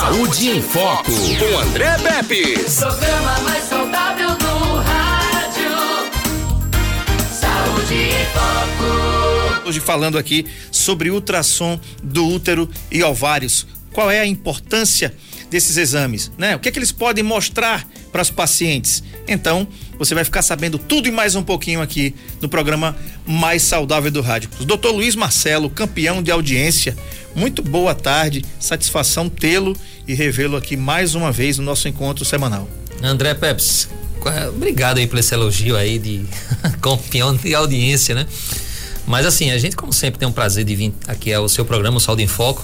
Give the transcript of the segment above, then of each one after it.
Saúde em Foco, com André Pepe. Programa mais saudável do rádio. Saúde em Foco. Hoje falando aqui sobre ultrassom do útero e ovários. Qual é a importância desses exames, né? O que é que eles podem mostrar para os pacientes? Então, você vai ficar sabendo tudo e mais um pouquinho aqui no programa Mais Saudável do Rádio. O doutor Luiz Marcelo, campeão de audiência, muito boa tarde, satisfação tê-lo e revê-lo aqui mais uma vez no nosso encontro semanal. André Peps, obrigado aí por esse elogio aí de campeão de audiência, né? Mas assim, a gente como sempre tem um prazer de vir aqui ao seu programa, o Saúde em Foco,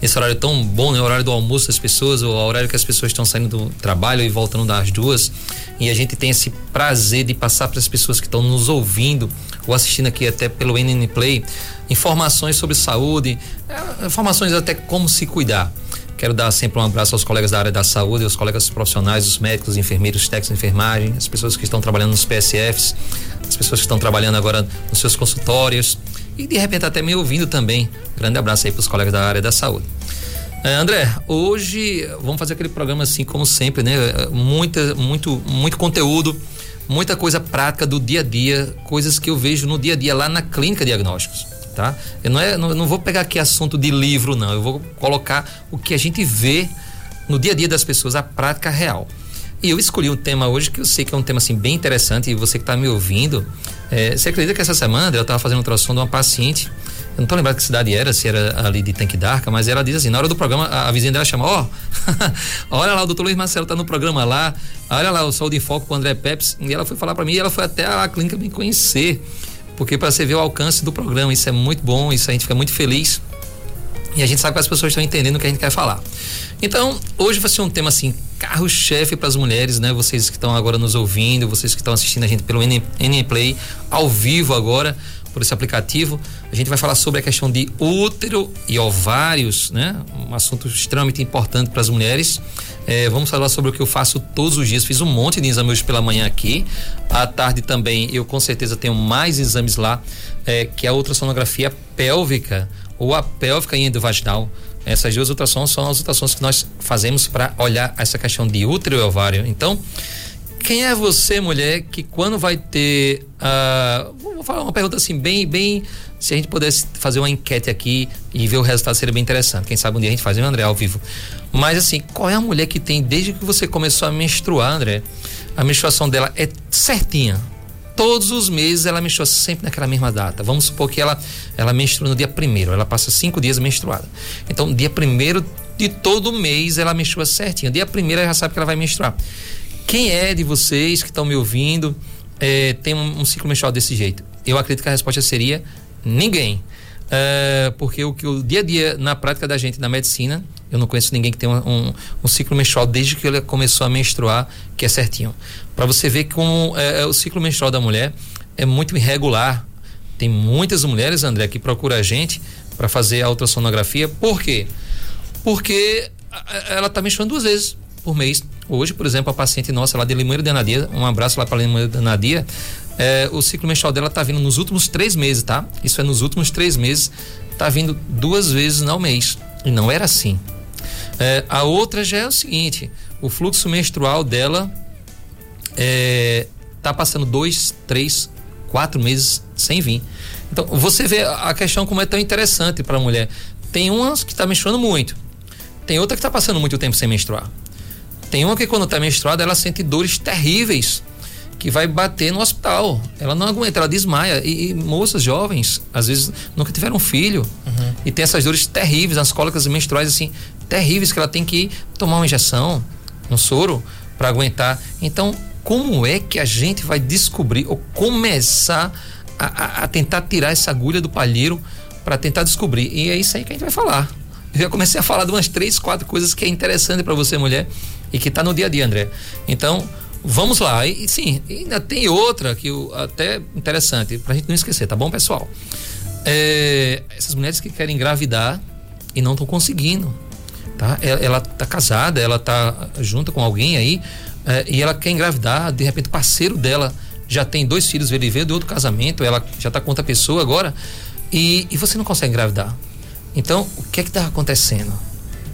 nesse horário tão bom, né? O horário do almoço das pessoas, o horário que as pessoas estão saindo do trabalho e voltando das duas. E a gente tem esse prazer de passar para as pessoas que estão nos ouvindo ou assistindo aqui até pelo NN Play informações sobre saúde, é, informações até como se cuidar. Quero dar sempre um abraço aos colegas da área da saúde, aos colegas profissionais, os médicos, enfermeiros, técnicos de enfermagem, as pessoas que estão trabalhando nos PSFs, as pessoas que estão trabalhando agora nos seus consultórios e de repente até me ouvindo também. Grande abraço aí para os colegas da área da saúde. É, André, hoje vamos fazer aquele programa assim como sempre, né? Muita, muito, muito conteúdo, muita coisa prática do dia a dia, coisas que eu vejo no dia a dia lá na clínica diagnósticos tá? Eu não, é, não, não vou pegar aqui assunto de livro, não. Eu vou colocar o que a gente vê no dia a dia das pessoas, a prática real. E eu escolhi um tema hoje que eu sei que é um tema assim bem interessante e você que está me ouvindo, é, você acredita que essa semana eu estava fazendo um ultrassom de uma paciente, eu não estou lembrado que cidade era, se era ali de Tanque d'Arca, mas ela diz assim, na hora do programa, a, a vizinha dela chama, ó, oh, olha lá, o doutor Luiz Marcelo está no programa lá, olha lá, o Saúde em Foco com o André Peps, e ela foi falar para mim, e ela foi até a clínica me conhecer porque para você ver o alcance do programa, isso é muito bom, isso a gente fica muito feliz. E a gente sabe que as pessoas estão entendendo o que a gente quer falar. Então, hoje vai ser um tema assim, carro-chefe para as mulheres, né? Vocês que estão agora nos ouvindo, vocês que estão assistindo a gente pelo NN Play ao vivo agora, por esse aplicativo. A gente vai falar sobre a questão de útero e ovários, né? Um assunto extremamente importante para as mulheres. É, vamos falar sobre o que eu faço todos os dias. Fiz um monte de exames hoje pela manhã aqui. À tarde também eu com certeza tenho mais exames lá, é, que é a ultrassonografia pélvica ou a pélvica e endovaginal. Essas duas ultrassons são as ultrassons que nós fazemos para olhar essa questão de útero e ovário. Então, quem é você, mulher, que quando vai ter. Uh, vou falar uma pergunta assim, bem, bem. Se a gente pudesse fazer uma enquete aqui e ver o resultado, seria bem interessante. Quem sabe um dia a gente faz, o André, ao vivo. Mas assim, qual é a mulher que tem, desde que você começou a menstruar, André, a menstruação dela é certinha? Todos os meses ela menstrua sempre naquela mesma data. Vamos supor que ela, ela menstrua no dia primeiro, ela passa cinco dias menstruada. Então, dia primeiro de todo mês ela menstrua certinho. Dia primeiro ela já sabe que ela vai menstruar. Quem é de vocês que estão me ouvindo é, tem um, um ciclo menstrual desse jeito? Eu acredito que a resposta seria ninguém. É, porque o que o dia a dia na prática da gente na medicina eu não conheço ninguém que tenha um, um, ciclo menstrual desde que ele começou a menstruar, que é certinho. Para você ver que é, é, o ciclo menstrual da mulher é muito irregular. Tem muitas mulheres, André, que procuram a gente para fazer a ultrassonografia. Por quê? Porque ela está menstruando duas vezes por mês. Hoje, por exemplo, a paciente nossa lá de Limoeiro de Anadia, um abraço lá para Limoeiro de Anadia, é, o ciclo menstrual dela está vindo nos últimos três meses, tá? Isso é nos últimos três meses, está vindo duas vezes ao mês. E não era assim. É, a outra já é o seguinte: o fluxo menstrual dela é, tá passando dois, três, quatro meses sem vir. Então você vê a questão como é tão interessante para a mulher. Tem umas que está menstruando muito, tem outra que está passando muito tempo sem menstruar. Tem uma que quando está menstruada ela sente dores terríveis que vai bater no hospital. Ela não aguenta, ela desmaia. E, e moças jovens, às vezes, nunca tiveram filho. Uhum. E tem essas dores terríveis, as cólicas menstruais, assim, terríveis, que ela tem que tomar uma injeção, um soro, para aguentar. Então, como é que a gente vai descobrir ou começar a, a, a tentar tirar essa agulha do palheiro para tentar descobrir? E é isso aí que a gente vai falar. Eu já comecei a falar de umas três, quatro coisas que é interessante para você, mulher, e que está no dia a dia, André. Então, Vamos lá. E sim, ainda tem outra que eu, até interessante, pra gente não esquecer, tá bom, pessoal? É, essas mulheres que querem engravidar e não estão conseguindo. Tá? Ela, ela tá casada, ela tá junto com alguém aí é, e ela quer engravidar, de repente o parceiro dela já tem dois filhos, ele veio de outro casamento, ela já tá com outra pessoa agora e, e você não consegue engravidar. Então, o que é que tá acontecendo?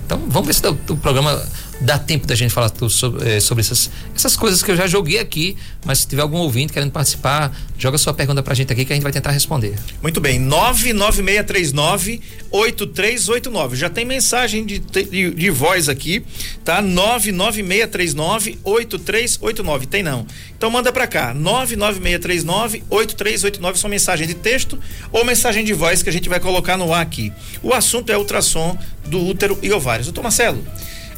Então, vamos ver se o programa dá tempo da gente falar sobre, é, sobre essas, essas coisas que eu já joguei aqui, mas se tiver algum ouvinte querendo participar, joga sua pergunta pra gente aqui que a gente vai tentar responder. Muito bem, 99639 8389. Já tem mensagem de, de, de voz aqui, tá? 99639 8389. Tem não. Então manda pra cá, 99639 8389, sua mensagem de texto ou mensagem de voz que a gente vai colocar no ar aqui. O assunto é ultrassom do útero e ovários. Doutor Marcelo,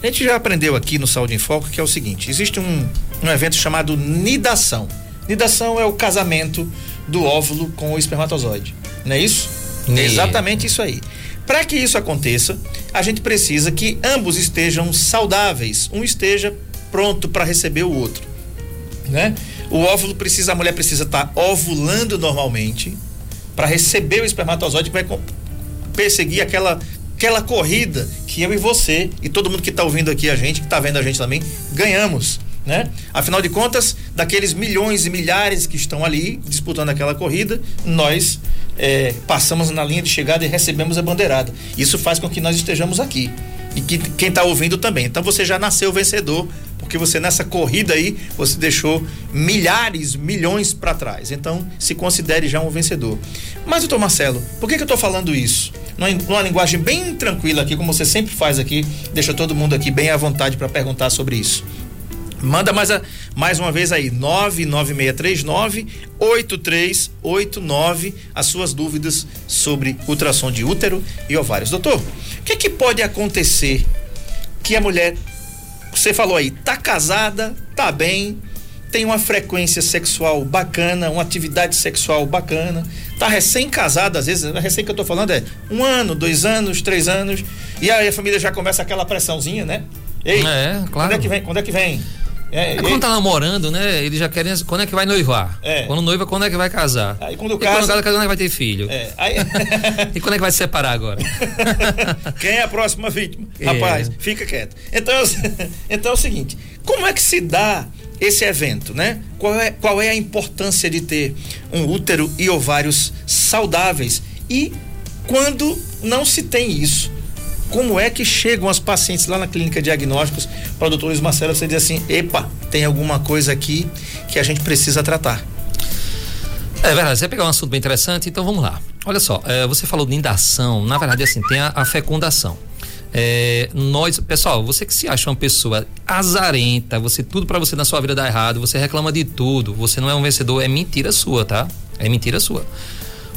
a gente já aprendeu aqui no Saúde em Foco que é o seguinte: existe um, um evento chamado nidação. Nidação é o casamento do óvulo com o espermatozoide, não é isso? É exatamente isso aí. Para que isso aconteça, a gente precisa que ambos estejam saudáveis, um esteja pronto para receber o outro, né? O óvulo precisa, a mulher precisa estar tá ovulando normalmente para receber o espermatozoide que vai perseguir aquela aquela corrida que eu e você e todo mundo que está ouvindo aqui a gente, que está vendo a gente também, ganhamos. Né? Afinal de contas, daqueles milhões e milhares que estão ali disputando aquela corrida, nós é, passamos na linha de chegada e recebemos a bandeirada. Isso faz com que nós estejamos aqui e que quem está ouvindo também. Então você já nasceu vencedor, porque você nessa corrida aí você deixou milhares, milhões para trás. Então se considere já um vencedor. Mas doutor Marcelo, por que, que eu estou falando isso? numa, numa linguagem bem tranquila aqui, como você sempre faz aqui, deixa todo mundo aqui bem à vontade para perguntar sobre isso. Manda mais, a, mais uma vez aí, 99639 8389, as suas dúvidas sobre ultrassom de útero e ovários. Doutor, o que, é que pode acontecer que a mulher, você falou aí, tá casada, tá bem, tem uma frequência sexual bacana, uma atividade sexual bacana, tá recém-casado, às vezes, recém que eu tô falando é um ano, dois anos, três anos, e aí a família já começa aquela pressãozinha, né? Ei, é, claro. quando é que vem? Quando é que vem? É, é quando tá namorando, né? Eles já querem. Quando é que vai noivar? É. Quando noiva, quando é que vai casar? Aí quando casa. E quando casa, quando é que vai ter filho? É. Aí... e quando é que vai se separar agora? Quem é a próxima vítima? É. Rapaz, fica quieto. Então, então é o seguinte: como é que se dá esse evento, né? Qual é, qual é a importância de ter um útero e ovários saudáveis? E quando não se tem isso, como é que chegam as pacientes lá na clínica de diagnósticos para o doutor Luiz Marcelo você diz assim, epa, tem alguma coisa aqui que a gente precisa tratar? É verdade, você pegar um assunto bem interessante, então vamos lá. Olha só, é, você falou de indação, na verdade assim, tem a, a fecundação. É, nós, pessoal, você que se acha uma pessoa azarenta, você tudo para você na sua vida dá errado, você reclama de tudo, você não é um vencedor, é mentira sua, tá? É mentira sua.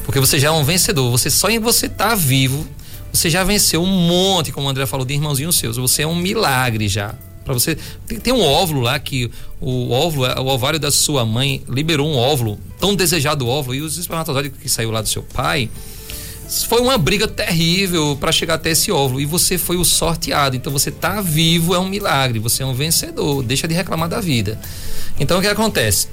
Porque você já é um vencedor, você só em você estar tá vivo, você já venceu um monte, como o André falou, de irmãozinhos seus. Você é um milagre já. Para você tem, tem, um óvulo lá que o óvulo, o ovário da sua mãe liberou um óvulo, tão desejado óvulo e os espermatozoides que saiu lá do seu pai, foi uma briga terrível para chegar até esse óvulo e você foi o sorteado. Então você tá vivo é um milagre, você é um vencedor. Deixa de reclamar da vida. Então o que acontece?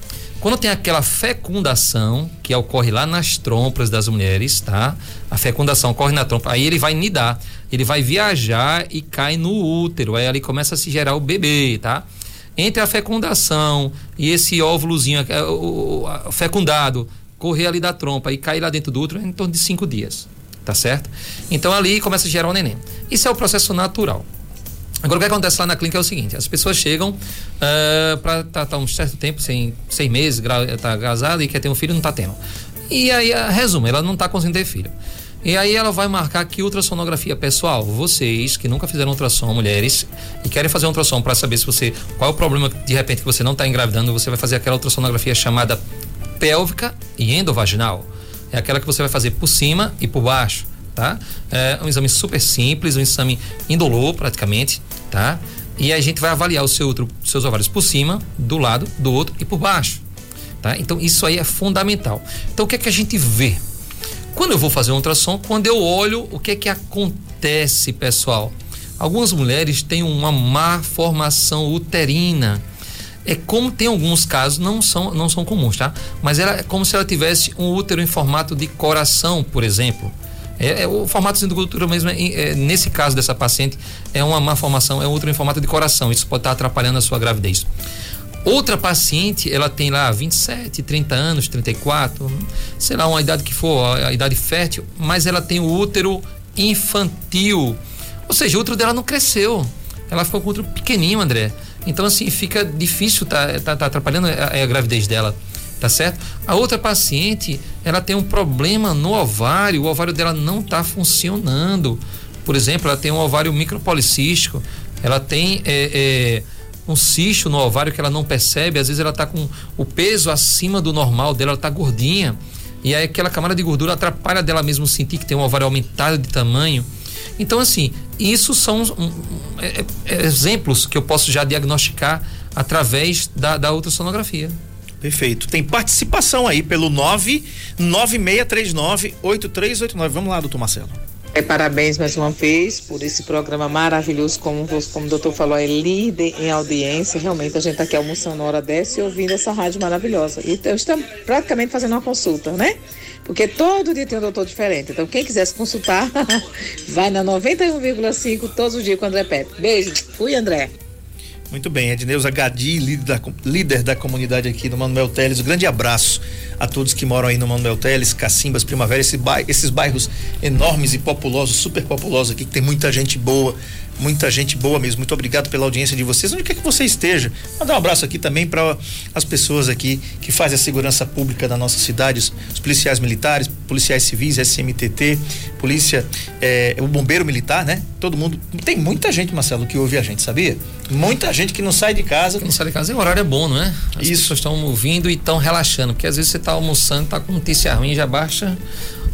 Quando tem aquela fecundação que ocorre lá nas trompas das mulheres, tá? A fecundação ocorre na trompa, aí ele vai nidar, ele vai viajar e cai no útero, aí ali começa a se gerar o bebê, tá? Entre a fecundação e esse óvulozinho é fecundado correr ali da trompa e cair lá dentro do útero em torno de cinco dias. Tá certo? Então ali começa a gerar o neném. Isso é o processo natural. Agora o que acontece lá na clínica é o seguinte: as pessoas chegam uh, para estar tá, tá um certo tempo, sem seis meses, tá casada e quer ter um filho não está tendo. E aí, uh, resumo, ela não está conseguindo ter filho. E aí ela vai marcar que ultrassonografia pessoal, vocês que nunca fizeram ultrassom, mulheres, e querem fazer um ultrassom para saber se você qual é o problema de repente que você não está engravidando, você vai fazer aquela ultrassonografia chamada pélvica e endovaginal. É aquela que você vai fazer por cima e por baixo, tá? É um exame super simples, um exame indolor praticamente, tá? E a gente vai avaliar o seu outro, seus ovários por cima, do lado, do outro e por baixo, tá? Então isso aí é fundamental. Então o que é que a gente vê? Quando eu vou fazer um ultrassom, quando eu olho, o que é que acontece, pessoal? Algumas mulheres têm uma má formação uterina é como tem alguns casos, não são, não são comuns, tá? Mas ela é como se ela tivesse um útero em formato de coração, por exemplo. É, é o formato do útero mesmo, é, é, nesse caso dessa paciente, é uma má formação, é útero em formato de coração. Isso pode estar atrapalhando a sua gravidez. Outra paciente, ela tem lá 27, 30 anos, 34, sei lá, uma idade que for, a idade fértil, mas ela tem o útero infantil Ou seja, o útero dela não cresceu. Ela ficou com o útero pequenininho, André. Então, assim, fica difícil, tá, tá, tá atrapalhando a, a gravidez dela tá certo? A outra paciente, ela tem um problema no ovário, o ovário dela não está funcionando. Por exemplo, ela tem um ovário micropolicístico, ela tem é, é, um cisto no ovário que ela não percebe, às vezes ela está com o peso acima do normal dela, ela está gordinha. E aí aquela camada de gordura atrapalha dela mesmo sentir que tem um ovário aumentado de tamanho. Então, assim, isso são um, é, é, exemplos que eu posso já diagnosticar através da, da ultrassonografia. Perfeito. Tem participação aí pelo 996398389. Vamos lá, doutor Marcelo. É, parabéns mais uma vez por esse programa maravilhoso, como, como o doutor falou, é líder em audiência. Realmente a gente está aqui almoçando na hora dessa e ouvindo essa rádio maravilhosa. Então estamos praticamente fazendo uma consulta, né? Porque todo dia tem um doutor diferente. Então quem quiser se consultar, vai na 91,5 todos os dias com o André Pepe. Beijo. Fui, André. Muito bem, Edneuza Gadi, líder da, líder da comunidade aqui no Manuel Teles. Um grande abraço a todos que moram aí no Manuel Teles, Cacimbas, Primavera, esse bairro, esses bairros enormes e populosos, super populosos aqui, que tem muita gente boa muita gente boa mesmo. Muito obrigado pela audiência de vocês, onde quer que você esteja. Mandar um abraço aqui também para as pessoas aqui que fazem a segurança pública da nossa cidade, os, os policiais militares, policiais civis, SMTT, polícia, eh, o bombeiro militar, né? Todo mundo. Tem muita gente, Marcelo, que ouve a gente, sabia? Muita gente que não sai de casa. Que não sai de casa, e o horário é bom, não é? As Isso. pessoas estão ouvindo e estão relaxando, porque às vezes você está almoçando, está com notícia ruim, já baixa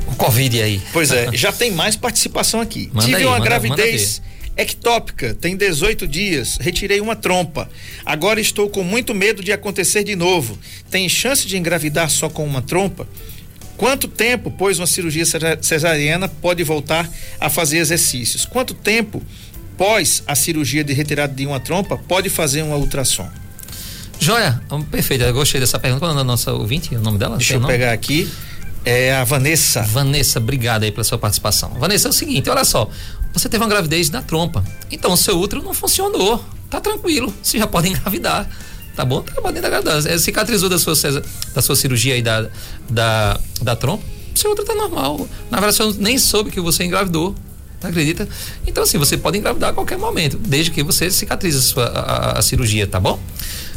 o Covid aí. Pois é, já tem mais participação aqui. Manda Tive aí, uma manda- gravidez ectópica, tem 18 dias, retirei uma trompa. Agora estou com muito medo de acontecer de novo. Tem chance de engravidar só com uma trompa? Quanto tempo, pois uma cirurgia cesa- cesariana pode voltar a fazer exercícios? Quanto tempo, pós a cirurgia de retirada de uma trompa, pode fazer uma ultrassom? Joia, hum, perfeito. Eu gostei dessa pergunta. Qual é a nossa ouvinte? O nome dela? Deixa eu nome? pegar aqui. É a Vanessa. Vanessa, obrigado aí pela sua participação. Vanessa, é o seguinte, olha só. Você teve uma gravidez na trompa. Então, o seu útero não funcionou. Tá tranquilo. Você já pode engravidar. Tá bom? Tá podendo engravidar. É, cicatrizou da sua, da sua cirurgia aí da, da, da trompa. Seu útero tá normal. Na verdade, você nem soube que você engravidou. Acredita? Então, assim, você pode engravidar a qualquer momento, desde que você cicatrize a, sua, a- a cirurgia, tá bom?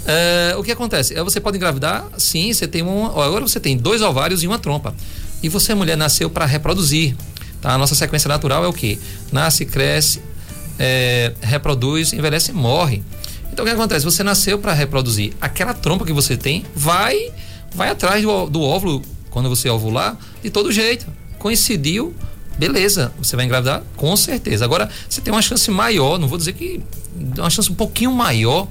É, o que acontece? É, você pode engravidar, sim, você tem um. Agora você tem dois ovários e uma trompa. E você, mulher, nasceu para reproduzir. Tá? A nossa sequência natural é o quê? Nasce, cresce, é, reproduz, envelhece e morre. Então o que acontece? Você nasceu para reproduzir. Aquela trompa que você tem vai vai atrás do, do óvulo quando você ovular de todo jeito. Coincidiu, beleza, você vai engravidar com certeza. Agora você tem uma chance maior, não vou dizer que uma chance um pouquinho maior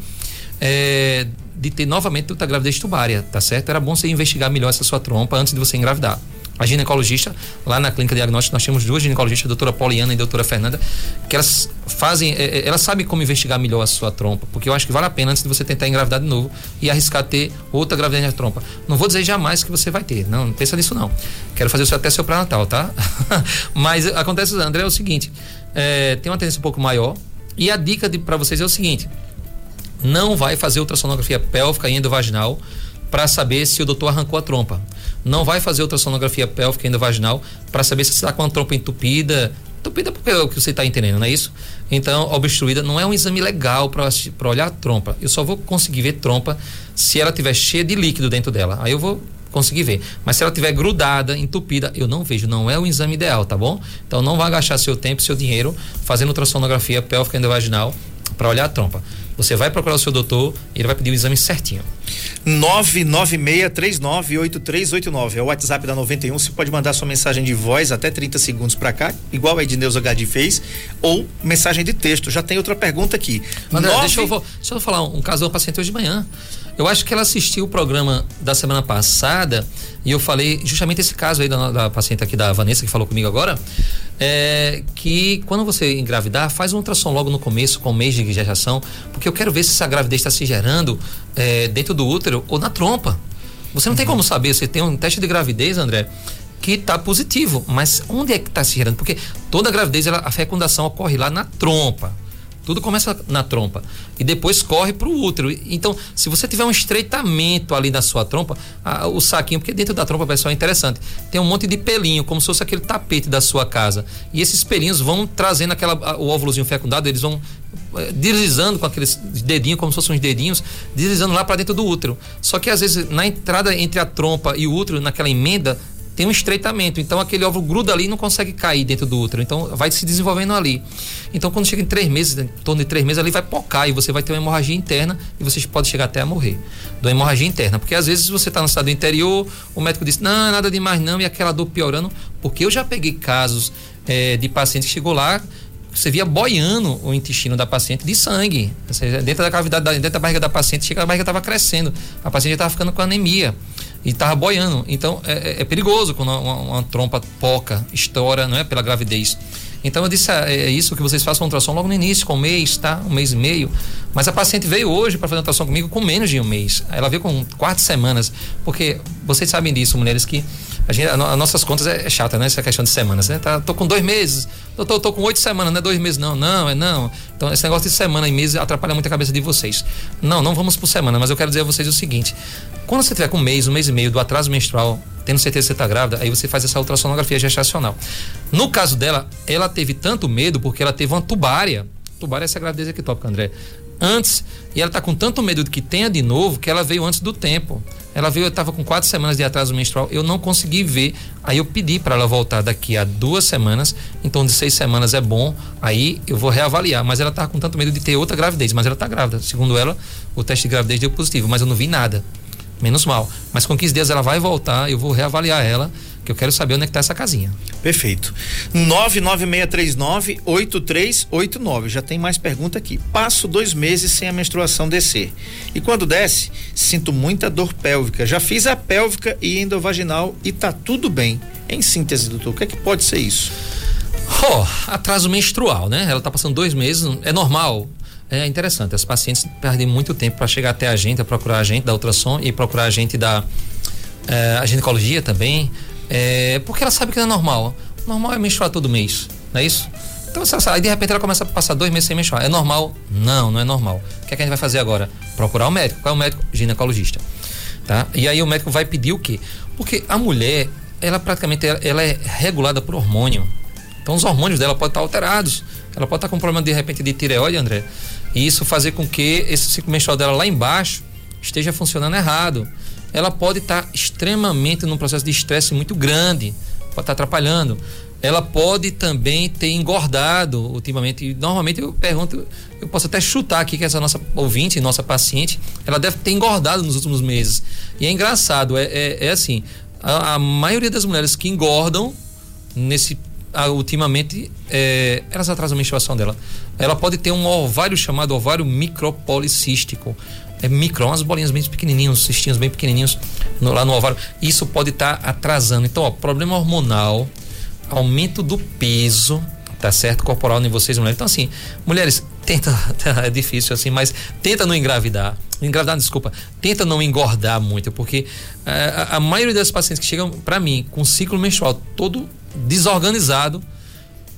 é, de ter novamente outra gravidez tubária, tá certo? Era bom você investigar melhor essa sua trompa antes de você engravidar. A ginecologista, lá na clínica diagnóstica, nós temos duas ginecologistas, a doutora Poliana e a doutora Fernanda, que elas fazem, é, é, elas sabem como investigar melhor a sua trompa, porque eu acho que vale a pena antes de você tentar engravidar de novo e arriscar ter outra gravidez na trompa. Não vou dizer jamais que você vai ter, não, não pensa nisso não. Quero fazer isso até seu pré-natal, tá? Mas acontece, André, é o seguinte, é, tem uma tendência um pouco maior e a dica para vocês é o seguinte, não vai fazer ultrassonografia pélvica e endovaginal para saber se o doutor arrancou a trompa. Não vai fazer ultrassonografia pélvica e endovaginal para saber se está com a trompa entupida. Entupida porque é o que você está entendendo, não é isso? Então, obstruída não é um exame legal para olhar a trompa. Eu só vou conseguir ver trompa se ela tiver cheia de líquido dentro dela. Aí eu vou conseguir ver. Mas se ela tiver grudada, entupida, eu não vejo. Não é o exame ideal, tá bom? Então não vá gastar seu tempo, seu dinheiro fazendo ultrassonografia pélvica e endovaginal para olhar a trompa. Você vai procurar o seu doutor e ele vai pedir o exame certinho. 996398389 é o WhatsApp da 91. Você pode mandar sua mensagem de voz até 30 segundos para cá, igual a Edneuza Gadi fez, ou mensagem de texto. Já tem outra pergunta aqui. André, Nove- deixa, eu, deixa eu falar um, um caso de uma paciente hoje de manhã. Eu acho que ela assistiu o programa da semana passada e eu falei justamente esse caso aí da, da paciente aqui da Vanessa que falou comigo agora. É, que quando você engravidar, faz um ultrassom logo no começo, com um mês de gestação, porque eu quero ver se essa gravidez está se gerando é, dentro do útero ou na trompa. Você não tem como saber, você tem um teste de gravidez, André, que está positivo, mas onde é que está se gerando? Porque toda gravidez, ela, a fecundação ocorre lá na trompa. Tudo começa na trompa e depois corre para o útero. Então, se você tiver um estreitamento ali na sua trompa, a, o saquinho, porque dentro da trompa, pessoal, é interessante, tem um monte de pelinho, como se fosse aquele tapete da sua casa. E esses pelinhos vão trazendo aquela, o óvulozinho fecundado, eles vão eh, deslizando com aqueles dedinhos, como se fossem uns dedinhos, deslizando lá para dentro do útero. Só que às vezes na entrada entre a trompa e o útero, naquela emenda, tem um estreitamento. Então aquele óvulo gruda ali e não consegue cair dentro do útero. Então vai se desenvolvendo ali. Então quando chega em três meses, em torno de três meses, ali vai pocar e você vai ter uma hemorragia interna e você pode chegar até a morrer. Da hemorragia interna. Porque às vezes você está no estado interior, o médico diz, não, nada demais não, e aquela dor piorando. Porque eu já peguei casos é, de pacientes que chegou lá você via boiando o intestino da paciente de sangue. Dentro da cavidade, dentro da barriga da paciente, chega a barriga estava crescendo. A paciente estava ficando com anemia e estava boiando. Então é, é, é perigoso quando uma, uma, trompa poca, estoura, não é? Pela gravidez. Então eu disse, ah, é, é isso que vocês façam ultrassom logo no início, com um mês, tá? Um mês e meio. Mas a paciente veio hoje para fazer ultrassom comigo com menos de um mês. Ela veio com quatro semanas. Porque vocês sabem disso, mulheres, que a gente, a, nossas contas é, é, chata, né? Essa questão de semanas, né? Tá, tô com dois meses, doutor, tô com oito semanas, não é dois meses, não, não, é não. Então, esse negócio de semana e mês atrapalha muito a cabeça de vocês. Não, não vamos por semana, mas eu quero dizer a vocês o seguinte: quando você tiver com um mês, um mês e meio do atraso menstrual, tendo certeza que você está grávida, aí você faz essa ultrassonografia gestacional. No caso dela, ela teve tanto medo porque ela teve uma tubária. Tubária é essa gravidez ectópica, André. Antes, e ela está com tanto medo de que tenha de novo que ela veio antes do tempo. Ela veio, eu estava com quatro semanas de atraso menstrual, eu não consegui ver. Aí eu pedi para ela voltar daqui a duas semanas, então de seis semanas é bom, aí eu vou reavaliar. Mas ela estava com tanto medo de ter outra gravidez, mas ela está grávida. Segundo ela, o teste de gravidez deu positivo, mas eu não vi nada. Menos mal. Mas com 15 dias ela vai voltar, eu vou reavaliar ela que eu quero saber onde é que tá essa casinha. Perfeito. 99639-8389. Já tem mais pergunta aqui. Passo dois meses sem a menstruação descer. E quando desce, sinto muita dor pélvica. Já fiz a pélvica e endovaginal e tá tudo bem. Em síntese, doutor, o que é que pode ser isso? Oh, atraso menstrual, né? Ela tá passando dois meses, é normal. É interessante, as pacientes perdem muito tempo para chegar até a gente, a procurar a gente da ultrassom e procurar a gente da é, a ginecologia também, é, porque ela sabe que não é normal. Normal é menstruar todo mês, não é isso? Então, aí de repente ela começa a passar dois meses sem menstruar. É normal? Não, não é normal. O que, é que a gente vai fazer agora? Procurar o um médico. Qual é o médico? Ginecologista. Tá? E aí o médico vai pedir o quê? Porque a mulher, ela praticamente ela é regulada por hormônio. Então os hormônios dela podem estar alterados. Ela pode estar com um problema de repente de tireoide, André. E isso fazer com que esse ciclo menstrual dela lá embaixo esteja funcionando errado ela pode estar tá extremamente num processo de estresse muito grande, pode estar tá atrapalhando. Ela pode também ter engordado ultimamente. E normalmente eu pergunto, eu posso até chutar aqui que essa nossa ouvinte, nossa paciente, ela deve ter engordado nos últimos meses. E é engraçado, é, é, é assim, a, a, maioria das mulheres que engordam nesse ultimamente é, elas atrasam a menstruação dela. Ela pode ter um ovário chamado ovário micropolicístico é micro, umas bolinhas bem pequenininhas, uns cistinhos bem pequenininhos no, lá no ovário. Isso pode estar tá atrasando. Então, ó, problema hormonal, aumento do peso, tá certo? Corporal em vocês, mulheres. Então, assim, mulheres, tenta, é difícil assim, mas tenta não engravidar. Engravidar, desculpa, tenta não engordar muito, porque é, a, a maioria das pacientes que chegam para mim com ciclo menstrual todo desorganizado,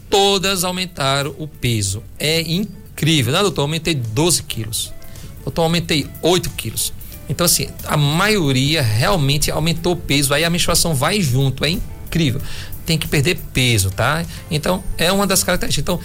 todas aumentaram o peso. É incrível, né, doutor? Aumentei 12 quilos. Doutor, aumentei 8 quilos. Então, assim, a maioria realmente aumentou o peso, aí a menstruação vai junto, é incrível. Tem que perder peso, tá? Então, é uma das características. Então,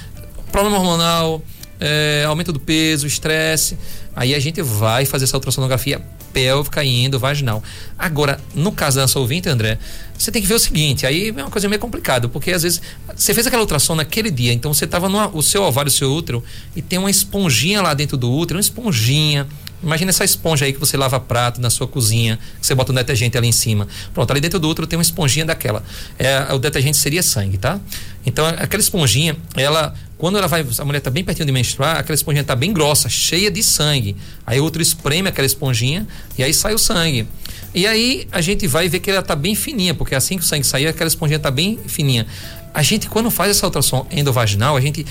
problema hormonal, é, aumento do peso, estresse, aí a gente vai fazer essa ultrassonografia pélvica e endovaginal. Agora, no caso da nossa ouvinte, André, você tem que ver o seguinte, aí é uma coisa meio complicada, porque às vezes você fez aquela ultrassom naquele dia, então você estava no o seu ovário, o seu útero, e tem uma esponjinha lá dentro do útero, uma esponjinha, Imagina essa esponja aí que você lava prato na sua cozinha, que você bota um detergente ali em cima. Pronto, ali dentro do útero tem uma esponjinha daquela. É, o detergente seria sangue, tá? Então, aquela esponjinha, ela, quando ela vai, a mulher está bem pertinho de menstruar, aquela esponjinha está bem grossa, cheia de sangue. Aí o útero espreme aquela esponjinha e aí sai o sangue. E aí a gente vai ver que ela está bem fininha, porque assim que o sangue sair, aquela esponjinha está bem fininha. A gente, quando faz essa ultrassom endovaginal, a gente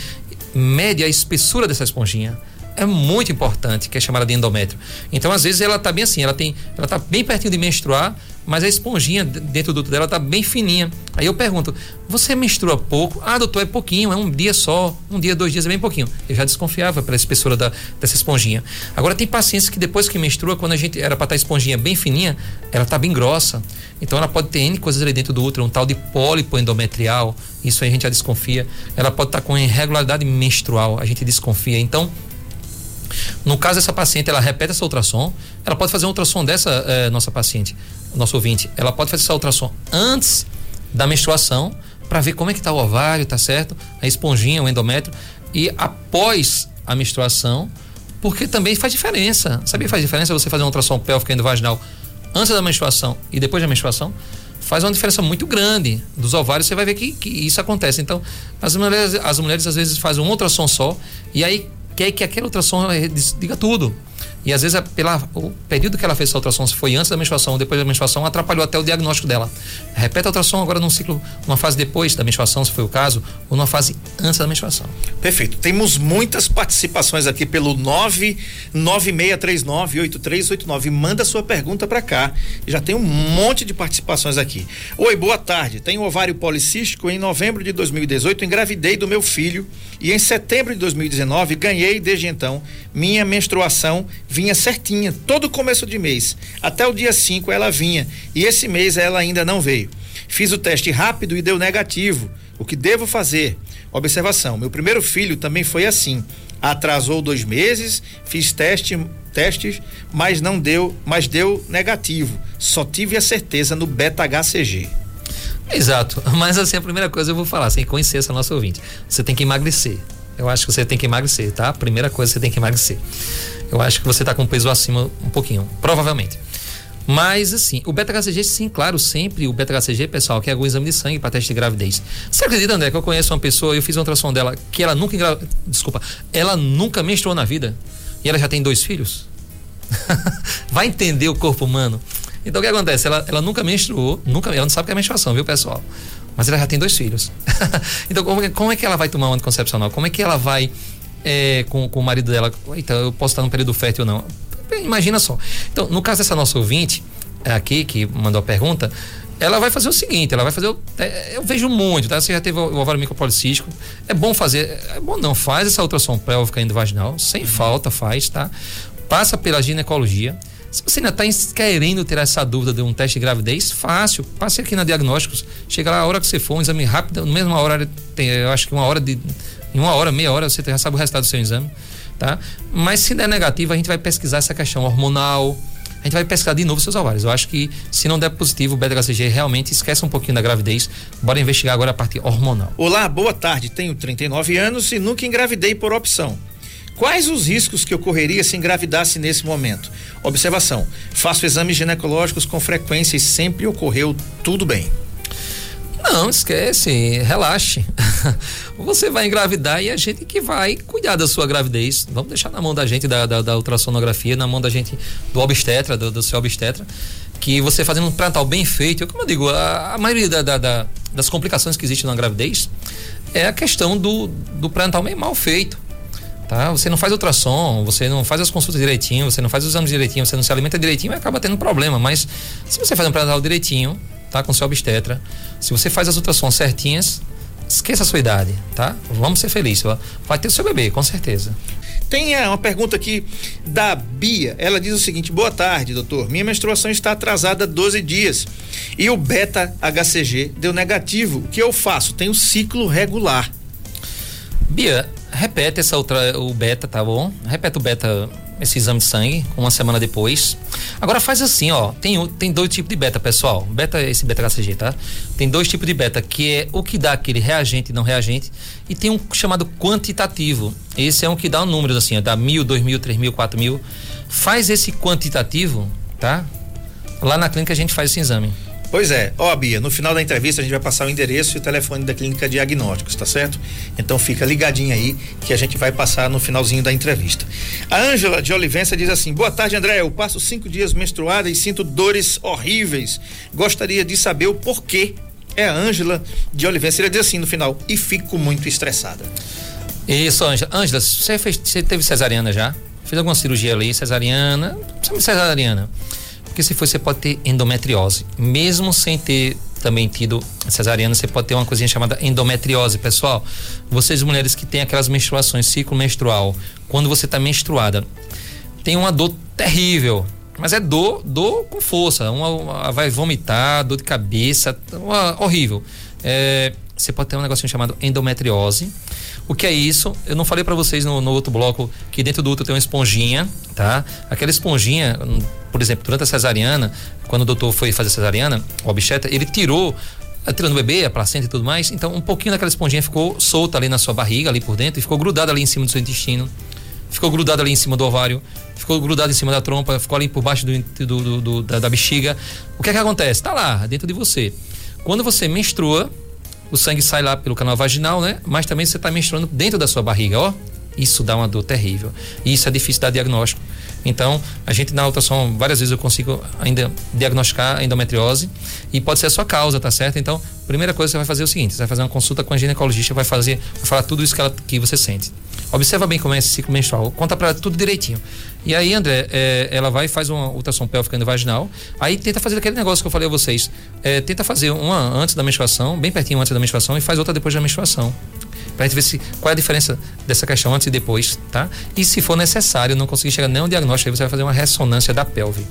mede a espessura dessa esponjinha é muito importante, que é chamada de endométrio. Então, às vezes, ela está bem assim, ela tem, ela tá bem pertinho de menstruar, mas a esponjinha dentro do útero dela está bem fininha. Aí eu pergunto: você menstrua pouco? Ah, doutor, é pouquinho, é um dia só, um dia, dois dias é bem pouquinho. Eu já desconfiava pela espessura da, dessa esponjinha. Agora tem pacientes que depois que menstrua, quando a gente era para estar tá esponjinha bem fininha, ela está bem grossa. Então ela pode ter N coisas ali dentro do útero, um tal de pólipo endometrial, isso aí a gente já desconfia. Ela pode estar tá com irregularidade menstrual, a gente desconfia. Então, no caso dessa paciente, ela repete essa ultrassom, ela pode fazer um ultrassom dessa é, nossa paciente, nosso ouvinte, ela pode fazer essa ultrassom antes da menstruação para ver como é que está o ovário, tá certo? A esponjinha, o endométrio e após a menstruação, porque também faz diferença. Sabia faz diferença você fazer uma ultrassom pélvica endovaginal antes da menstruação e depois da menstruação? Faz uma diferença muito grande dos ovários, você vai ver que, que isso acontece. Então, as mulheres, as mulheres às vezes fazem um ultrassom só e aí quer que aquele ultrassom diga tudo. E às vezes, é pela, o período que ela fez essa ultrassom, se foi antes da menstruação ou depois da menstruação, atrapalhou até o diagnóstico dela. Repete a ultrassom agora num ciclo, uma fase depois da menstruação, se foi o caso, ou numa fase antes da menstruação. Perfeito. Temos muitas participações aqui pelo 996398389. Manda sua pergunta para cá. Já tem um monte de participações aqui. Oi, boa tarde. Tenho ovário policístico. Em novembro de 2018, engravidei do meu filho e em setembro de 2019 ganhei desde então minha menstruação vinha certinha, todo começo de mês. Até o dia 5 ela vinha e esse mês ela ainda não veio. Fiz o teste rápido e deu negativo. O que devo fazer? Observação: meu primeiro filho também foi assim. Atrasou dois meses, fiz teste, testes, mas não deu, mas deu negativo. Só tive a certeza no beta HCG. Exato, mas assim a primeira coisa eu vou falar, sem conhecer essa nossa ouvinte, você tem que emagrecer. Eu acho que você tem que emagrecer, tá? Primeira coisa, você tem que emagrecer. Eu acho que você está com peso acima um pouquinho, provavelmente. Mas, assim, o beta-HCG, sim, claro, sempre o beta-HCG, pessoal, que é algum exame de sangue para teste de gravidez. Você acredita, André, que eu conheço uma pessoa, eu fiz uma ultrassom dela, que ela nunca, engra... desculpa, ela nunca menstruou na vida e ela já tem dois filhos? Vai entender o corpo humano. Então, o que acontece? Ela, ela nunca menstruou, nunca, ela não sabe o que é menstruação, viu, pessoal? Mas ela já tem dois filhos. então, como é, como é, que ela vai tomar um anticoncepcional? Como é que ela vai é, com, com o marido dela? Então, eu posso estar no período fértil ou não? Imagina só. Então, no caso dessa nossa ouvinte, aqui, que mandou a pergunta, ela vai fazer o seguinte, ela vai fazer. O, é, eu vejo muito, tá? Você já teve o, ovário micropolicístico. É bom fazer. É bom não, faz essa ultrassom pélvica endovaginal, sem uhum. falta, faz, tá? Passa pela ginecologia. Se você ainda está querendo ter essa dúvida de um teste de gravidez, fácil. Passe aqui na Diagnósticos. Chega lá a hora que você for, um exame rápido, na mesma hora, tem, eu acho que uma hora de. Em uma hora, meia hora, você já sabe o resultado do seu exame. Tá? Mas se der negativo, a gente vai pesquisar essa questão hormonal. A gente vai pesquisar de novo seus ovários. Eu acho que se não der positivo, o beta-HCG realmente esquece um pouquinho da gravidez. Bora investigar agora a parte hormonal. Olá, boa tarde. Tenho 39 anos e nunca engravidei por opção. Quais os riscos que ocorreria se engravidasse nesse momento? Observação: faço exames ginecológicos com frequência e sempre ocorreu tudo bem. Não, esquece, relaxe. Você vai engravidar e a gente que vai cuidar da sua gravidez. Vamos deixar na mão da gente da, da, da ultrassonografia, na mão da gente do obstetra, do, do seu obstetra, que você fazendo um pré-natal bem feito, como eu digo, a, a maioria da, da, das complicações que existem na gravidez é a questão do, do pré-natal meio mal feito tá? Você não faz ultrassom, você não faz as consultas direitinho, você não faz os exames direitinho, você não se alimenta direitinho, acaba tendo problema. Mas se você faz um pré-natal direitinho, tá? Com seu obstetra, se você faz as ultrassons certinhas, esqueça a sua idade, tá? Vamos ser felizes. Vai ter o seu bebê, com certeza. Tem é, uma pergunta aqui da Bia. Ela diz o seguinte: Boa tarde, doutor. Minha menstruação está atrasada 12 dias e o beta HCG deu negativo. O que eu faço? Tenho ciclo regular. Bia, repete essa outra, o beta, tá bom? Repete o beta, esse exame de sangue, uma semana depois. Agora faz assim, ó. Tem, tem dois tipos de beta, pessoal. Beta, esse beta HCG, tá? Tem dois tipos de beta, que é o que dá aquele reagente e não reagente. E tem um chamado quantitativo. Esse é um que dá um números assim, ó, dá mil, dois mil, três mil, quatro mil. Faz esse quantitativo, tá? Lá na clínica a gente faz esse exame. Pois é, ó Bia, no final da entrevista a gente vai passar o endereço e o telefone da clínica diagnósticos, tá certo? Então fica ligadinho aí que a gente vai passar no finalzinho da entrevista. A Ângela de Olivença diz assim: Boa tarde, André. Eu passo cinco dias menstruada e sinto dores horríveis. Gostaria de saber o porquê. É a Ângela de Olivença. Ele diz assim no final: e fico muito estressada. Isso, Ângela. Ângela, você, você teve cesariana já? Fez alguma cirurgia ali, cesariana? Cesariana? Porque se for, você pode ter endometriose. Mesmo sem ter também tido cesariana, você pode ter uma coisinha chamada endometriose, pessoal. Vocês mulheres que têm aquelas menstruações, ciclo menstrual, quando você está menstruada, tem uma dor terrível, mas é dor, dor com força, uma, uma vai vomitar, dor de cabeça, uma, horrível. É, você pode ter um negocinho chamado endometriose. O que é isso? Eu não falei para vocês no, no, outro bloco que dentro do útero tem uma esponjinha, tá? Aquela esponjinha, por exemplo, durante a cesariana, quando o doutor foi fazer a cesariana, o obstetra, ele tirou eh, tirando o bebê, a placenta e tudo mais, então um pouquinho daquela esponjinha ficou solta ali na sua barriga, ali por dentro, e ficou grudada ali em cima do seu intestino, ficou grudada ali em cima do ovário, ficou grudado em cima da trompa, ficou ali por baixo do, do, do da, da, bexiga. O que é que acontece? Tá lá, dentro de você. Quando você menstrua, o sangue sai lá pelo canal vaginal, né? Mas também você está menstruando dentro da sua barriga, ó. Isso dá uma dor terrível. E isso é difícil dar diagnóstico. Então, a gente na ultrassom, várias vezes eu consigo ainda diagnosticar a endometriose e pode ser a sua causa, tá certo? Então, primeira coisa que você vai fazer é o seguinte: você vai fazer uma consulta com a ginecologista, vai fazer, vai falar tudo isso que, ela, que você sente. Observa bem como é esse ciclo menstrual, conta para tudo direitinho. E aí, André, é, ela vai faz uma ultrassom pélvica vaginal, aí tenta fazer aquele negócio que eu falei a vocês. É, tenta fazer uma antes da menstruação, bem pertinho antes da menstruação, e faz outra depois da menstruação para gente ver se, qual é a diferença dessa questão antes e depois, tá? E se for necessário, não conseguir chegar nem um diagnóstico, aí você vai fazer uma ressonância da pelve.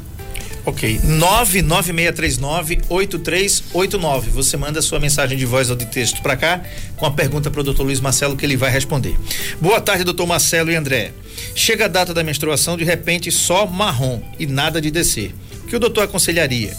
Ok. 99639-8389. Você manda sua mensagem de voz ou de texto para cá com a pergunta para o doutor Luiz Marcelo que ele vai responder. Boa tarde, doutor Marcelo e André. Chega a data da menstruação, de repente só marrom e nada de descer. Que o doutor aconselharia?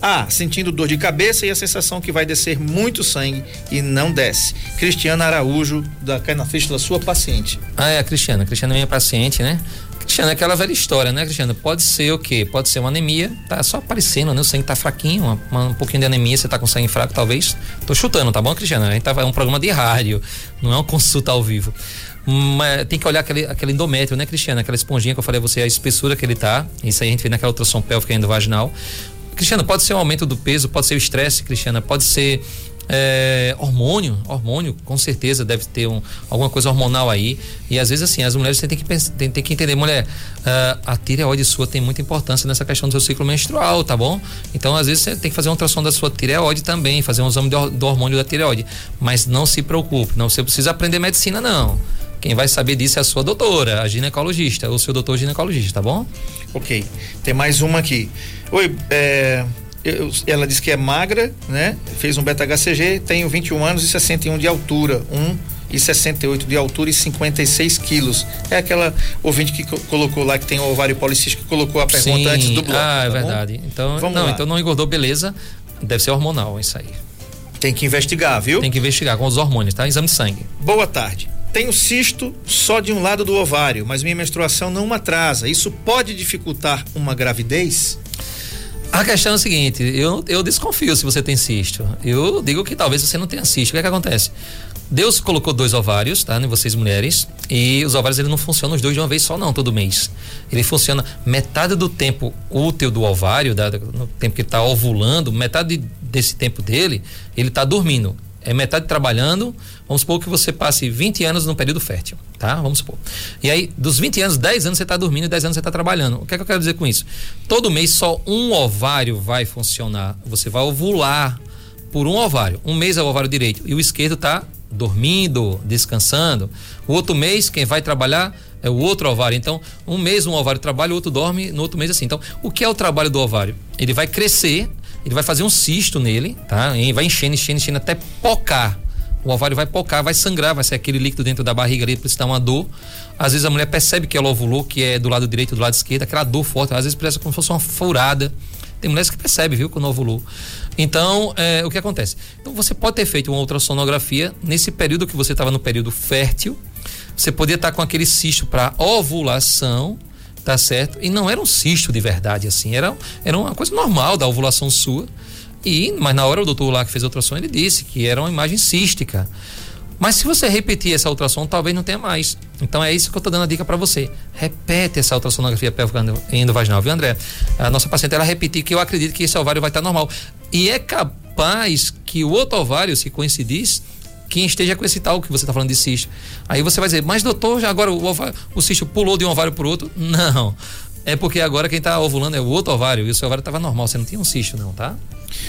A. Sentindo dor de cabeça e a sensação que vai descer muito sangue e não desce. Cristiana Araújo, da Caina Fístula, sua paciente. Ah, é a Cristiana. A Cristiana é minha paciente, né? Cristiana, é aquela velha história, né, Cristiana? Pode ser o quê? Pode ser uma anemia, tá só aparecendo, né? O sangue tá fraquinho, uma, um pouquinho de anemia, você tá com sangue fraco, talvez. Tô chutando, tá bom, Cristiana? A gente tá, é um programa de rádio, não é uma consulta ao vivo. Mas tem que olhar aquele, aquele endométrio, né, Cristiana? Aquela esponjinha que eu falei a você, a espessura que ele tá. Isso aí a gente vê naquela ultrassom pélvica endovaginal. Cristiana, pode ser um aumento do peso, pode ser o estresse, Cristiana, pode ser é, hormônio, hormônio, com certeza deve ter um, alguma coisa hormonal aí. E às vezes, assim, as mulheres têm que, têm, têm que entender, mulher, uh, a tireoide sua tem muita importância nessa questão do seu ciclo menstrual, tá bom? Então, às vezes, você tem que fazer uma ultrassom da sua tireoide também, fazer um exame do, do hormônio da tireoide. Mas não se preocupe, não você precisa aprender medicina, não. Quem vai saber disso é a sua doutora, a ginecologista, ou seu doutor ginecologista, tá bom? Ok. Tem mais uma aqui. Oi, é, eu, ela disse que é magra, né? Fez um beta-HCG, tenho 21 anos e 61 de altura. 1 e 68 de altura e 56 quilos. É aquela ouvinte que colocou lá que tem o ovário policístico que colocou a pergunta Sim. antes do bloco. Ah, é tá verdade. Bom? Então, Vamos não, lá. então não engordou, beleza. Deve ser hormonal isso aí. Tem que investigar, viu? Tem que investigar com os hormônios, tá? Exame de sangue. Boa tarde. Tenho cisto só de um lado do ovário, mas minha menstruação não atrasa. Isso pode dificultar uma gravidez? A questão é o seguinte, eu, eu desconfio se você tem cisto. Eu digo que talvez você não tenha cisto. O que é que acontece? Deus colocou dois ovários, tá? Em vocês mulheres. E os ovários ele não funcionam os dois de uma vez só, não, todo mês. Ele funciona metade do tempo útil do ovário, da, no tempo que ele está ovulando, metade desse tempo dele, ele está dormindo é metade trabalhando, vamos supor que você passe 20 anos no período fértil, tá? Vamos supor. E aí, dos 20 anos, 10 anos você está dormindo e 10 anos você está trabalhando. O que é que eu quero dizer com isso? Todo mês só um ovário vai funcionar. Você vai ovular por um ovário. Um mês é o ovário direito e o esquerdo está dormindo, descansando. O outro mês, quem vai trabalhar é o outro ovário. Então, um mês um ovário trabalha, o outro dorme, no outro mês assim. Então, o que é o trabalho do ovário? Ele vai crescer ele vai fazer um cisto nele, tá? E vai enchendo, enchendo, enchendo até pocar. O ovário vai pocar, vai sangrar, vai ser aquele líquido dentro da barriga ali, isso dá uma dor. Às vezes a mulher percebe que ela ovulou, que é do lado direito, do lado esquerdo, aquela dor forte, às vezes parece como se fosse uma furada. Tem mulheres que percebem, viu, quando ovulou. Então, é, o que acontece? Então, você pode ter feito uma ultrassonografia nesse período que você estava no período fértil. Você podia estar com aquele cisto para ovulação tá certo? E não era um cisto de verdade, assim, era, era uma coisa normal da ovulação sua. E, mas na hora o doutor lá que fez a ultrassom, ele disse que era uma imagem cística. Mas se você repetir essa ultrassom, talvez não tenha mais. Então é isso que eu estou dando a dica para você. Repete essa ultrassonografia pélvica endovaginal, viu, André? A nossa paciente ela repetir que eu acredito que esse ovário vai estar normal. E é capaz que o outro ovário, se coincidisse, quem esteja com esse tal que você está falando de cisto. Aí você vai dizer, mas doutor, já agora o, ovário, o cisto pulou de um ovário para o outro? Não. É porque agora quem está ovulando é o outro ovário e o seu ovário estava normal, você não tinha um cisto, não, tá?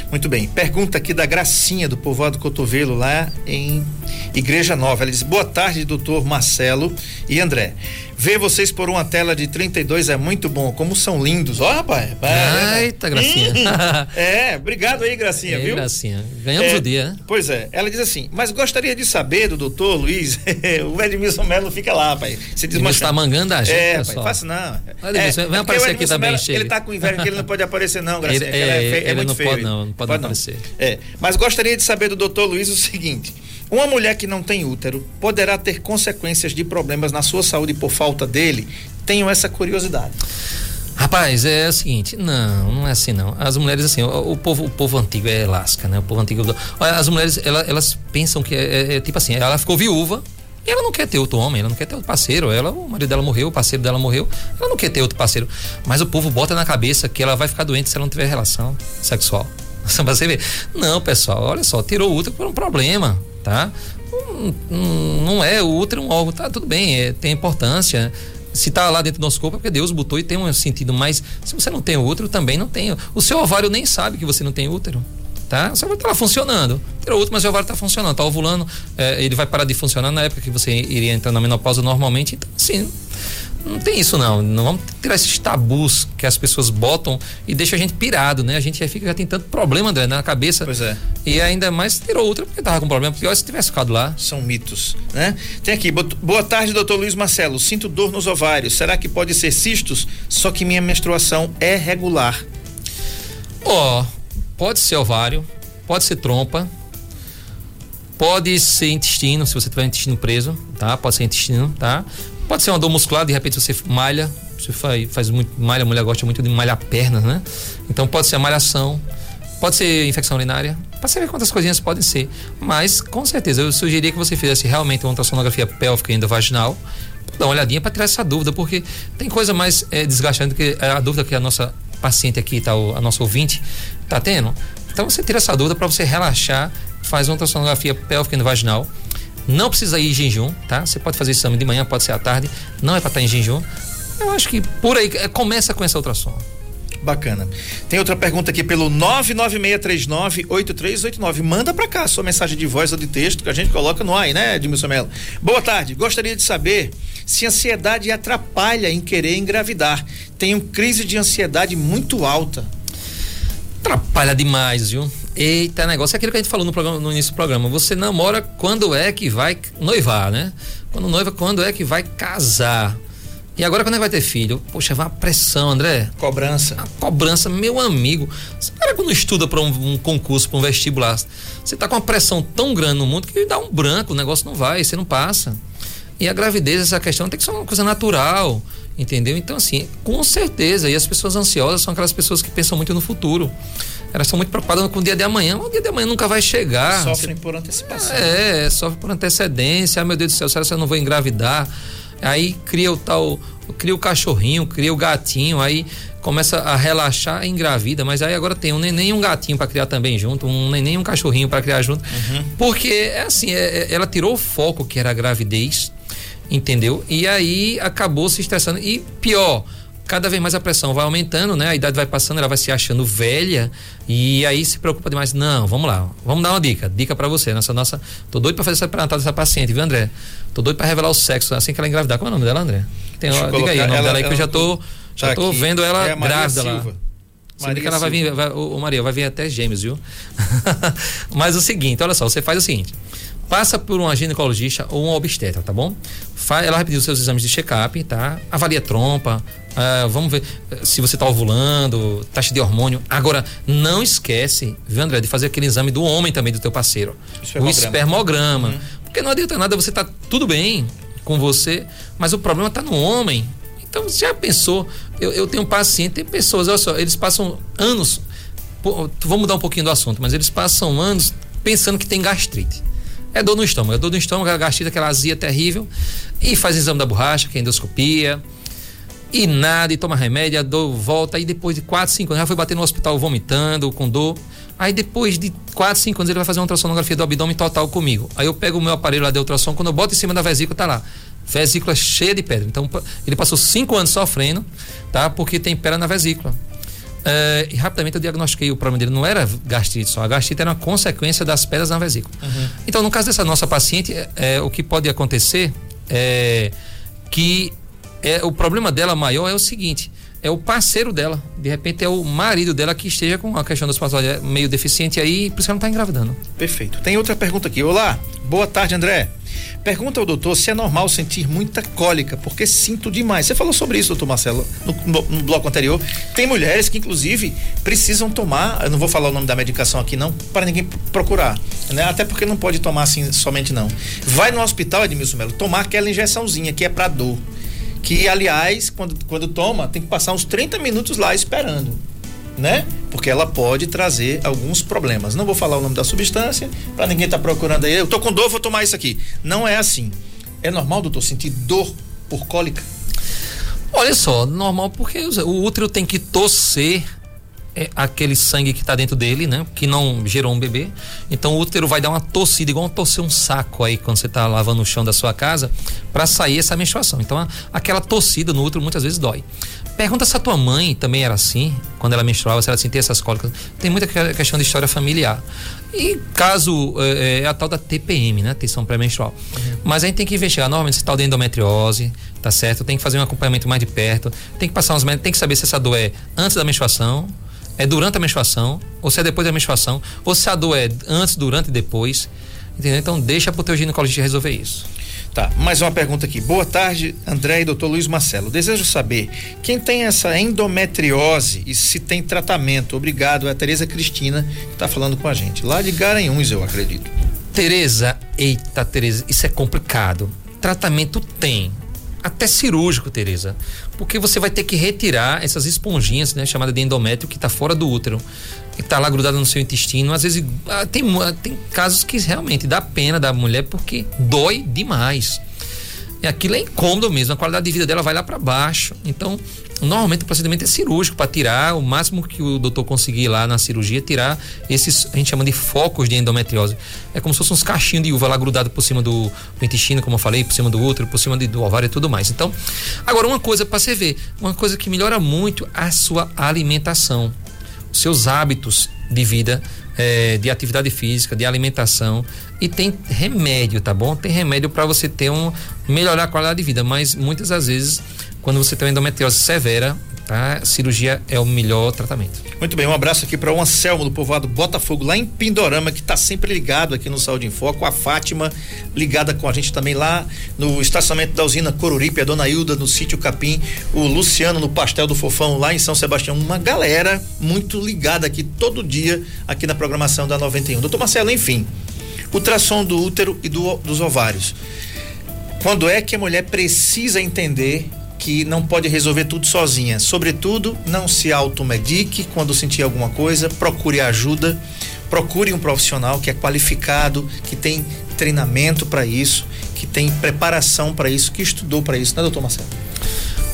Muito bem. Pergunta aqui da Gracinha, do Povoado Cotovelo, lá em Igreja Nova. Ela diz: Boa tarde, doutor Marcelo e André. Ver vocês por uma tela de 32 é muito bom. Como são lindos. Ó, oh, rapaz. É, Eita, Gracinha. é, obrigado aí, Gracinha, é, viu? Gracinha. Ganhamos é, o dia, né? Pois é. Ela diz assim: Mas gostaria de saber do doutor Luiz. o Edmilson Melo fica lá, rapaz. Você diz, está mangando a gente. É, rapaz, faça não. Edmilson, é, vem aparecer aqui também, Melo, Ele tá com inveja que ele não pode aparecer, não, Gracinha. Ele, é, é, feio, ele não feio, pode, não. Não pode, pode não aparecer. É. Mas gostaria de saber do doutor Luiz o seguinte. Uma mulher que não tem útero poderá ter consequências de problemas na sua saúde por falta dele? Tenho essa curiosidade. Rapaz, é o seguinte, não, não é assim não. As mulheres, assim, o, o povo, o povo antigo é lasca, né? O povo antigo. As mulheres, elas, elas pensam que é, é, é, tipo assim, ela ficou viúva e ela não quer ter outro homem, ela não quer ter outro parceiro. Ela, o marido dela morreu, o parceiro dela morreu, ela não quer ter outro parceiro. Mas o povo bota na cabeça que ela vai ficar doente se ela não tiver relação sexual. Você vê. Não, pessoal, olha só, tirou o útero por um problema tá? Não, não é o útero é um órgão, tá tudo bem, é, tem importância. Se tá lá dentro do nosso corpo é porque Deus botou e tem um sentido, mas se você não tem útero, também não tem. O seu ovário nem sabe que você não tem útero tá? O seu ovário tá lá funcionando. Tirou outro, mas o ovário tá funcionando, tá ovulando, é, ele vai parar de funcionar na época que você iria entrar na menopausa normalmente. Então, assim, não tem isso não. Não vamos tirar esses tabus que as pessoas botam e deixa a gente pirado, né? A gente já fica já tem tanto problema, André, na cabeça. Pois é. E ainda mais tirou outra porque tava com problema. Pior se tivesse ficado lá. São mitos, né? Tem aqui, boa tarde, doutor Luiz Marcelo. Sinto dor nos ovários. Será que pode ser cistos? Só que minha menstruação é regular. Ó, oh, pode ser ovário, pode ser trompa, pode ser intestino, se você tiver intestino preso, tá? Pode ser intestino, tá? Pode ser uma dor muscular, de repente você malha, você faz, faz muito, malha, a mulher gosta muito de malhar pernas, né? Então pode ser a malhação, pode ser infecção urinária, para saber quantas coisinhas podem ser. Mas, com certeza, eu sugeriria que você fizesse realmente uma ultrassonografia pélvica e endovaginal, dar uma olhadinha para tirar essa dúvida, porque tem coisa mais é, desgastante que a dúvida que a nossa paciente aqui, tá, a nossa ouvinte, tá tendo. Então você tira essa dúvida para você relaxar, faz uma ultrassonografia pélvica e endovaginal não precisa ir em jejum, tá? Você pode fazer exame de manhã, pode ser à tarde. Não é para estar em jejum. Eu acho que por aí é, começa com essa ultrassom. Bacana. Tem outra pergunta aqui pelo 996398389. Manda para cá sua mensagem de voz ou de texto que a gente coloca no ar, né, Edmilson Mello? Boa tarde. Gostaria de saber se ansiedade atrapalha em querer engravidar. Tenho crise de ansiedade muito alta. Atrapalha demais, viu? Eita, negócio é aquilo que a gente falou no, programa, no início do programa. Você namora quando é que vai noivar, né? Quando noiva, quando é que vai casar. E agora quando é que vai ter filho? Poxa, vai uma pressão, André. Cobrança. A cobrança, meu amigo. Você para quando estuda para um, um, concurso, para um vestibular, você tá com uma pressão tão grande no mundo que dá um branco, o negócio não vai, você não passa. E a gravidez, essa questão tem que ser uma coisa natural, entendeu? Então, assim, com certeza. E as pessoas ansiosas são aquelas pessoas que pensam muito no futuro elas são muito preocupadas com o dia de amanhã. O dia de amanhã nunca vai chegar. Sofrem por antecipação. É, sofrem por antecedência. Ah, meu Deus do céu, será que eu não vou engravidar? Aí cria o tal, cria o cachorrinho, cria o gatinho, aí começa a relaxar e engravida, mas aí agora tem um neném e um gatinho para criar também junto, um neném e um cachorrinho para criar junto. Uhum. Porque é assim, é, é, ela tirou o foco que era a gravidez, entendeu? E aí acabou se estressando. E pior, cada vez mais a pressão vai aumentando, né? A idade vai passando, ela vai se achando velha e aí se preocupa demais. Não, vamos lá, vamos dar uma dica. Dica para você, nossa nossa, tô doido para fazer essa pergunta dessa paciente, viu, André? Tô doido para revelar o sexo assim que ela engravidar. Como é o nome dela, André? Tem, ó, diga aí o nome ela, dela aí que eu já tô já tá tô aqui. vendo ela é grávida lá. Maria que ela vai vir, vai, ô, Maria, vai vir até gêmeos, viu? Mas o seguinte, olha só, você faz o seguinte: passa por uma ginecologista ou um obstetra, tá bom? Ela vai pedir os seus exames de check-up, tá? Avalia trompa, uh, vamos ver eh, se você tá ovulando, taxa de hormônio. Agora, não esquece, viu, André, de fazer aquele exame do homem também, do teu parceiro. Espermograma. O espermograma. Uhum. Porque não adianta nada você tá tudo bem com você, mas o problema tá no homem. Então, você já pensou? Eu, eu tenho um paciente, tem pessoas, olha só, eles passam anos. Vamos mudar um pouquinho do assunto, mas eles passam anos pensando que tem gastrite. É dor no estômago. É dor no estômago, a gastrite, aquela azia terrível. E faz exame da borracha, que é endoscopia. E nada, e toma remédio, a dor volta. E depois de 4, 5 anos, já foi bater no hospital vomitando, com dor. Aí depois de 4, 5 anos ele vai fazer uma ultrassonografia do abdômen total comigo. Aí eu pego o meu aparelho lá de ultrassom, quando eu boto em cima da vesícula, tá lá. Vesícula cheia de pedra. Então ele passou 5 anos sofrendo, tá? Porque tem pedra na vesícula. É, e rapidamente eu diagnostiquei o problema dele. Não era gastrite só. A gastrite era uma consequência das pedras na vesícula. Uhum. Então, no caso dessa nossa paciente, é, o que pode acontecer é que é, o problema dela maior é o seguinte: é o parceiro dela. De repente é o marido dela que esteja com a questão das pastoras meio deficiente aí, por isso ela não está engravidando. Perfeito. Tem outra pergunta aqui. Olá, boa tarde, André. Pergunta ao doutor se é normal sentir muita cólica, porque sinto demais. Você falou sobre isso, doutor Marcelo, no, no, no, bloco anterior. Tem mulheres que, inclusive, precisam tomar, eu não vou falar o nome da medicação aqui, não, para ninguém procurar. Né? Até porque não pode tomar assim somente, não. Vai no hospital, Edmilson Melo, tomar aquela injeçãozinha que é para dor que aliás, quando, quando toma, tem que passar uns 30 minutos lá esperando, né? Porque ela pode trazer alguns problemas. Não vou falar o nome da substância, para ninguém estar tá procurando aí, eu tô com dor, vou tomar isso aqui. Não é assim. É normal, doutor, sentir dor por cólica? Olha só, normal porque o útero tem que torcer é aquele sangue que está dentro dele, né? Que não gerou um bebê. Então o útero vai dar uma torcida, igual torcer um saco aí quando você está lavando o chão da sua casa, para sair essa menstruação. Então a, aquela torcida no útero muitas vezes dói. Pergunta se a tua mãe também era assim, quando ela menstruava, se ela sentia essas cólicas. Tem muita questão de história familiar. E caso é, é a tal da TPM, né? Tensão pré-menstrual. Uhum. Mas a gente tem que investigar normalmente se tal de endometriose, tá certo? Tem que fazer um acompanhamento mais de perto. Tem que passar uns médicos, tem que saber se essa dor é antes da menstruação é durante a menstruação, ou se é depois da menstruação, ou se a dor é antes, durante e depois. Entendeu? Então deixa pro teu ginecologista resolver isso. Tá, mais uma pergunta aqui. Boa tarde, André e doutor Luiz Marcelo. Desejo saber quem tem essa endometriose e se tem tratamento. Obrigado, é a Tereza Cristina que está falando com a gente. Lá de Garanhuns, eu acredito. Tereza, eita, Tereza, isso é complicado. Tratamento tem, até cirúrgico, Tereza, porque você vai ter que retirar essas esponjinhas, né, chamada de endométrio, que está fora do útero, que está lá grudado no seu intestino. Às vezes ah, tem, tem casos que realmente dá pena da mulher porque dói demais. E aquilo é incômodo mesmo, a qualidade de vida dela vai lá para baixo. Então, Normalmente o procedimento é cirúrgico para tirar o máximo que o doutor conseguir lá na cirurgia, tirar esses, a gente chama de focos de endometriose. É como se fossem uns cachinhos de uva lá grudado por cima do, do intestino, como eu falei, por cima do útero, por cima de, do ovário e tudo mais. Então, agora uma coisa para você ver, uma coisa que melhora muito a sua alimentação, os seus hábitos de vida, é, de atividade física, de alimentação e tem remédio, tá bom? Tem remédio para você ter um melhorar a qualidade de vida, mas muitas das vezes quando você tem uma endometriose severa, A cirurgia é o melhor tratamento. Muito bem, um abraço aqui para o Anselmo do povoado Botafogo, lá em Pindorama, que está sempre ligado aqui no Saúde em Foco, a Fátima ligada com a gente também lá no estacionamento da usina Coruripe, a Dona Hilda no sítio Capim, o Luciano no Pastel do Fofão lá em São Sebastião, uma galera muito ligada aqui todo dia aqui na programação da 91. Doutor Marcelo, enfim, ultrassom do útero e do, dos ovários. Quando é que a mulher precisa entender que não pode resolver tudo sozinha. Sobretudo, não se automedique quando sentir alguma coisa, procure ajuda, procure um profissional que é qualificado, que tem treinamento para isso, que tem preparação para isso, que estudou para isso, né, doutor Marcelo?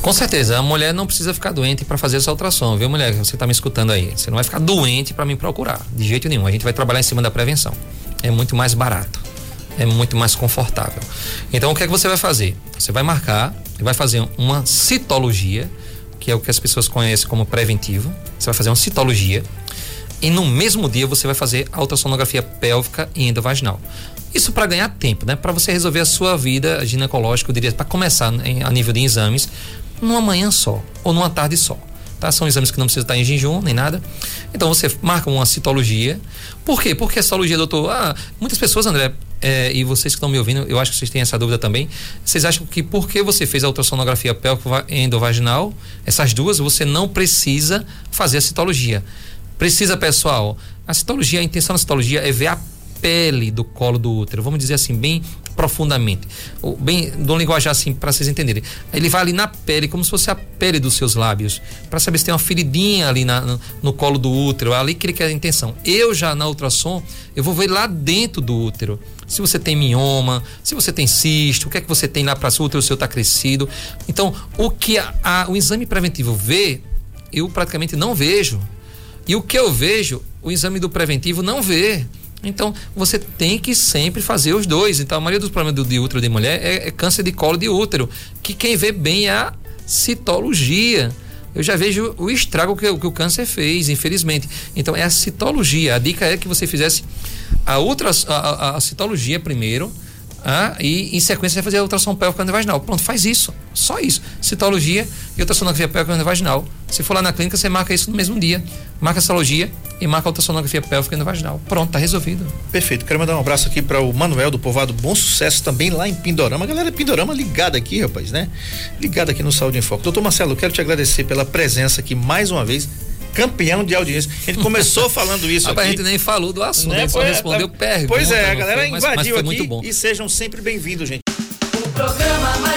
Com certeza, a mulher não precisa ficar doente para fazer essa ultrassom, viu, mulher? Você está me escutando aí. Você não vai ficar doente para me procurar, de jeito nenhum. A gente vai trabalhar em cima da prevenção. É muito mais barato, é muito mais confortável. Então, o que é que você vai fazer? Você vai marcar vai fazer uma citologia, que é o que as pessoas conhecem como preventivo. Você vai fazer uma citologia e no mesmo dia você vai fazer a ultrassonografia pélvica e endovaginal. Isso para ganhar tempo, né? Para você resolver a sua vida ginecológica, eu diria, para começar em, a nível de exames, numa manhã só ou numa tarde só. Tá? São exames que não precisa estar em jejum nem nada. Então você marca uma citologia. Por quê? Porque a citologia, doutor, ah, muitas pessoas, André, é, e vocês que estão me ouvindo, eu acho que vocês têm essa dúvida também. Vocês acham que porque você fez a ultrassonografia pélvico endovaginal, essas duas, você não precisa fazer a citologia? Precisa, pessoal. A citologia, a intenção da citologia é ver a pele do colo do útero, vamos dizer assim, bem profundamente, ou bem, de um linguajar assim, para vocês entenderem. Ele vai ali na pele, como se fosse a pele dos seus lábios, para saber se tem uma feridinha ali na, no, no, colo do útero, é ali que ele quer a intenção. Eu já na ultrassom, eu vou ver lá dentro do útero se você tem mioma, se você tem cisto, o que é que você tem lá para o útero seu está crescido. Então, o que a, a, o exame preventivo vê, eu praticamente não vejo. E o que eu vejo o exame do preventivo não vê. Então, você tem que sempre fazer os dois. Então, a maioria dos problemas do, de útero de mulher é, é câncer de colo de útero, que quem vê bem é a citologia. Eu já vejo o estrago que, que o câncer fez, infelizmente. Então, é a citologia. A dica é que você fizesse a, ultra, a, a, a citologia primeiro, ah, e em sequência você vai fazer a ultrassom pélvica vaginal. Pronto, faz isso. Só isso. Citologia e ultrassonografia pélvica vaginal. Se for lá na clínica, você marca isso no mesmo dia. Marca a citologia e marca a ultrassonografia pélvica vaginal. Pronto, tá resolvido. Perfeito. Quero mandar um abraço aqui para o Manuel do Povoado Bom Sucesso, também lá em Pindorama. Galera Pindorama ligada aqui, rapaz, né? Ligada aqui no Saúde em Foco. Doutor Marcelo, quero te agradecer pela presença aqui mais uma vez campeão de audiência. A gente começou falando isso Rapaz, aqui. A gente nem falou do assunto, né? só respondeu tá... perguntas. Pois é, a galera foi, invadiu mas, mas aqui e sejam sempre bem-vindos, gente. O programa